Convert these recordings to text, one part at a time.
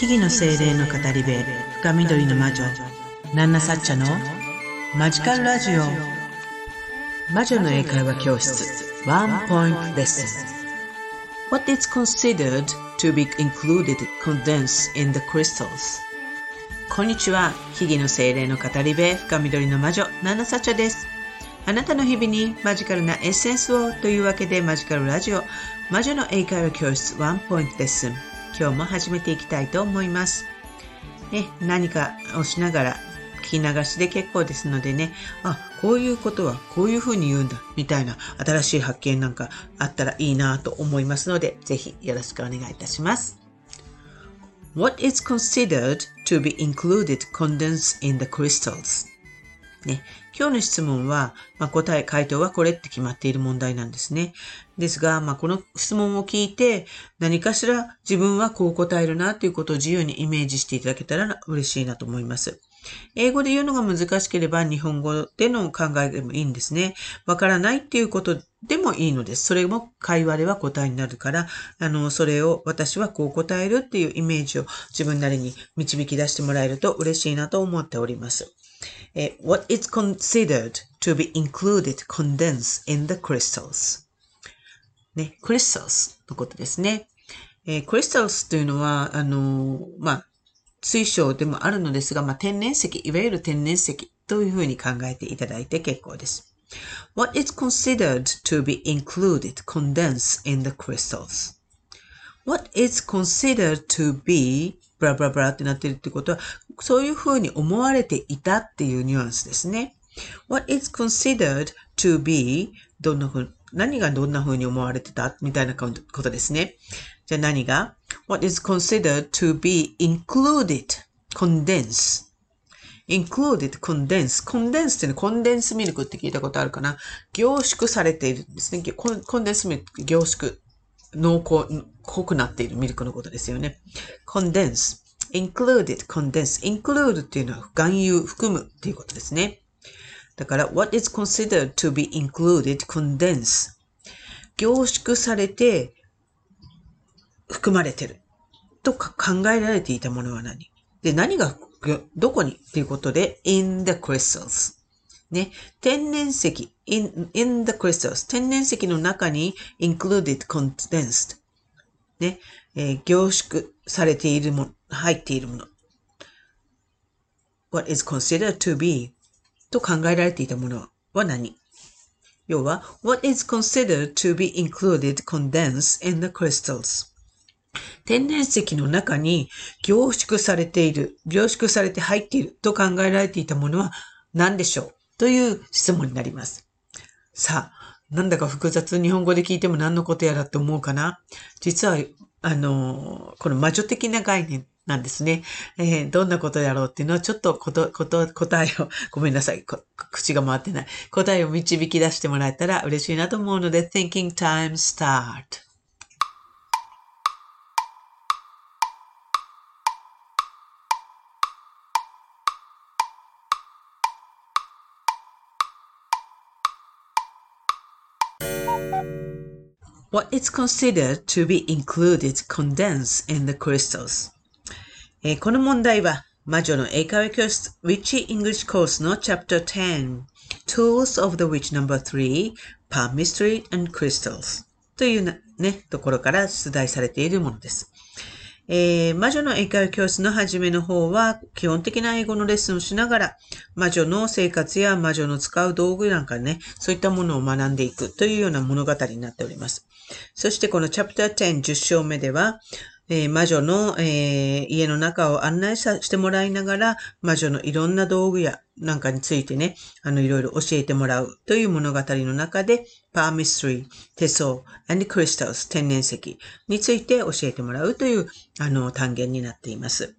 木々の精霊の語り部深緑の魔女ナンナサッチャのマジカルラジオ。魔女の英会話教室ワンポイントレッスン。What is considered to be included condensed in the crystals? こんにちは木々の精霊の語り部深緑の魔女ナンナサッチャです。あなたの日々にマジカルなエッセンスをというわけでマジカルラジオ魔女の英会話教室ワンポイントレッスン。今日も始めていきたいと思います。ね、何かをしながら聞き流しで結構ですのでね、あ、こういうことはこういうふうに言うんだ、みたいな新しい発見なんかあったらいいなと思いますので、ぜひよろしくお願いいたします。What is considered to be included condensed in the crystals? ね、今日の質問は、まあ、答え、回答はこれって決まっている問題なんですね。ですが、まあ、この質問を聞いて、何かしら自分はこう答えるなということを自由にイメージしていただけたら嬉しいなと思います。英語で言うのが難しければ日本語での考えでもいいんですね。わからないっていうことでもいいのです。それも会話では答えになるから、あの、それを私はこう答えるっていうイメージを自分なりに導き出してもらえると嬉しいなと思っております。え what is considered to be included condensed in the crystals ね、crystals のことですね。えー、crystals というのは、あのー、まあ、水晶でもあるのですが、まあ、天然石、いわゆる天然石というふうに考えていただいて結構です。What is considered to be included condensed in the crystals? What is considered to be ブラブラブラってなってるってことは、そういうふうに思われていたっていうニュアンスですね。What is considered to be どんなふう、何がどんなふうに思われてたみたいなことですね。じゃあ何が ?What is considered to be included condense included condense condense っていうのはコンデンスミルクって聞いたことあるかな？凝縮されているんですね。コンデンスミルク凝縮濃厚、濃くなっているミルクのことですよね。condense, included, condense, include っていうのは含有、含むっていうことですね。だから、what is considered to be included, condense 凝縮されて含まれてるとか考えられていたものは何で、何がどこにっていうことで in the crystals ね、天然石 in, in the crystals 天然石の中に included condensed ね、えー、凝縮されているもの、入っているもの what is considered to be と考えられていたものは何要は what is considered to be included condensed in the crystals 天然石の中に凝縮されている、凝縮されて入っていると考えられていたものは何でしょうという質問になります。さあ、なんだか複雑日本語で聞いても何のことやらって思うかな？実は、あの、この魔女的な概念なんですね。えー、どんなことやろうっていうのはちょっとこと、こと、答えを、ごめんなさい。口が回ってない。答えを導き出してもらえたら嬉しいなと思うので、Thinking Time Start。what is considered to be included condensed in the crystals、えー、この問題は魔女の英会話教室 Witchy English Course の Chapter 10 Tools of the Witch No.3 Palm Mystery and Crystals というね、ところから出題されているものです。 えー、魔女の英会話教室の初めの方は、基本的な英語のレッスンをしながら、魔女の生活や魔女の使う道具なんかね、そういったものを学んでいくというような物語になっております。そしてこのチャプター10、10章目では、えー、魔女の、えー、家の中を案内さしてもらいながら、魔女のいろんな道具やなんかについてね、あの、いろいろ教えてもらうという物語の中で、パーミストリー、手相、and crystals、天然石について教えてもらうという、あの、単元になっています。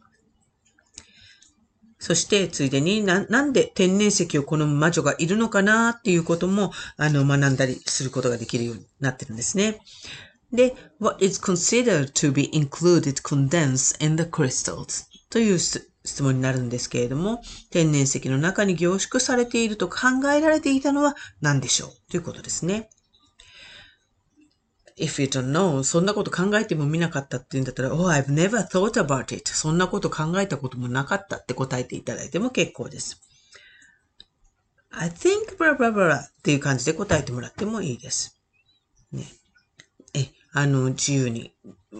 そして、ついでにな、なんで天然石を好む魔女がいるのかなっていうことも、あの、学んだりすることができるようになってるんですね。で、what is considered to be included condensed in the crystals? という質問になるんですけれども、天然石の中に凝縮されていると考えられていたのは何でしょう？ということですね。if you don't know, そんなこと考えてもみなかったって言うんだったら、oh, I've never thought about it. そんなこと考えたこともなかったって答えていただいても結構です。I think blah blah blah っていう感じで答えてもらってもいいです。ね。あの、自由に。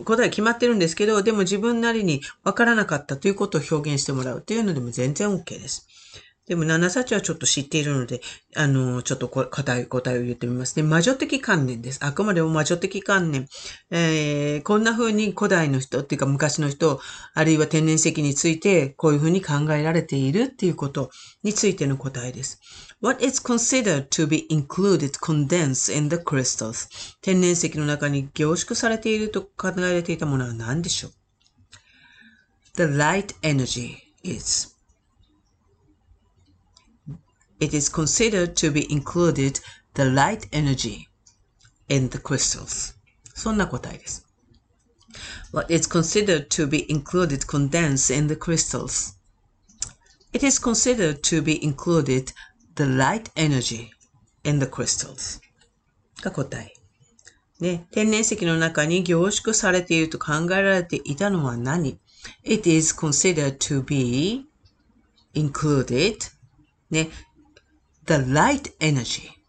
答え決まってるんですけど、でも自分なりに分からなかったということを表現してもらうっていうのでも全然 OK です。でも、七幸はちょっと知っているので、あの、ちょっと答え、答えを言ってみますね。魔女的観念です。あくまでも魔女的観念。えー、こんな風に古代の人っていうか昔の人、あるいは天然石について、こういう風に考えられているっていうことについての答えです。What is considered to be included condensed in the crystals? 天然石の中に凝縮されていると考えられていたものは何でしょう ?The light energy is it is considered to be included the light energy in the crystals. そんな答えです。What is considered to be included condensed in the crystals? It is considered to be included the light energy in the crystals. が答え。ね、天然石の中に凝縮されていると考えられていたのは何 ?It is considered to be included ね、 the light energy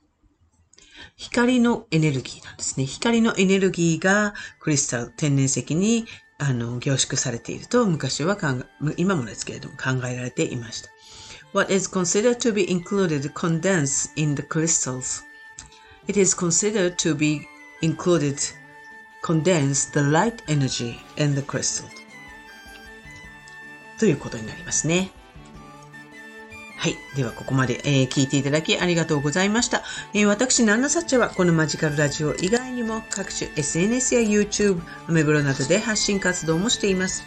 光のエネルギーなんですね。光のエネルギーがクリスタル、天然石にあの凝縮されていると昔は考え、今もですけれども考えられていました。What is considered to be included condensed in the crystals. It is considered to be included condensed the light energy in the crystal. ということになりますね。はい。では、ここまで、えー、聞いていただきありがとうございました。えー、私、ナンナサッチャは、このマジカルラジオ以外にも、各種 SNS や YouTube、アメブロなどで発信活動もしています。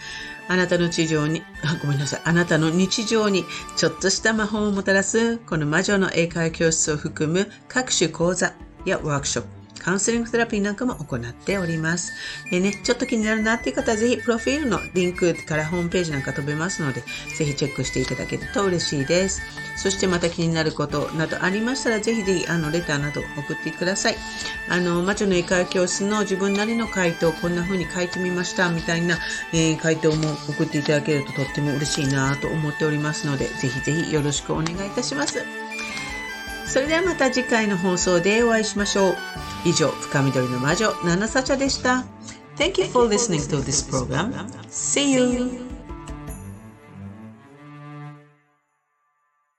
あなたの地上に、あ、ごめんなさい。あなたの日常にちょっとした魔法をもたらす、この魔女の英会話教室を含む各種講座やワークショップ、カウンセリングセラピーなんかも行っております。でね、ちょっと気になるなっていう方はぜひプロフィールのリンクからホームページなんか飛べますので、ぜひチェックしていただけると嬉しいです。そしてまた気になることなどありましたら、ぜひぜひあのレターなど送ってください。あの、魔女の英会話教室の自分なりの回答、こんな風に書いてみましたみたいな、えー、回答も送っていただけるととっても嬉しいなと思っておりますので、ぜひぜひよろしくお願いいたします。それではまた次回の放送でお会いしましょう。以上、深緑の魔女、ナナサチャでした。Thank you for listening to this program. See you!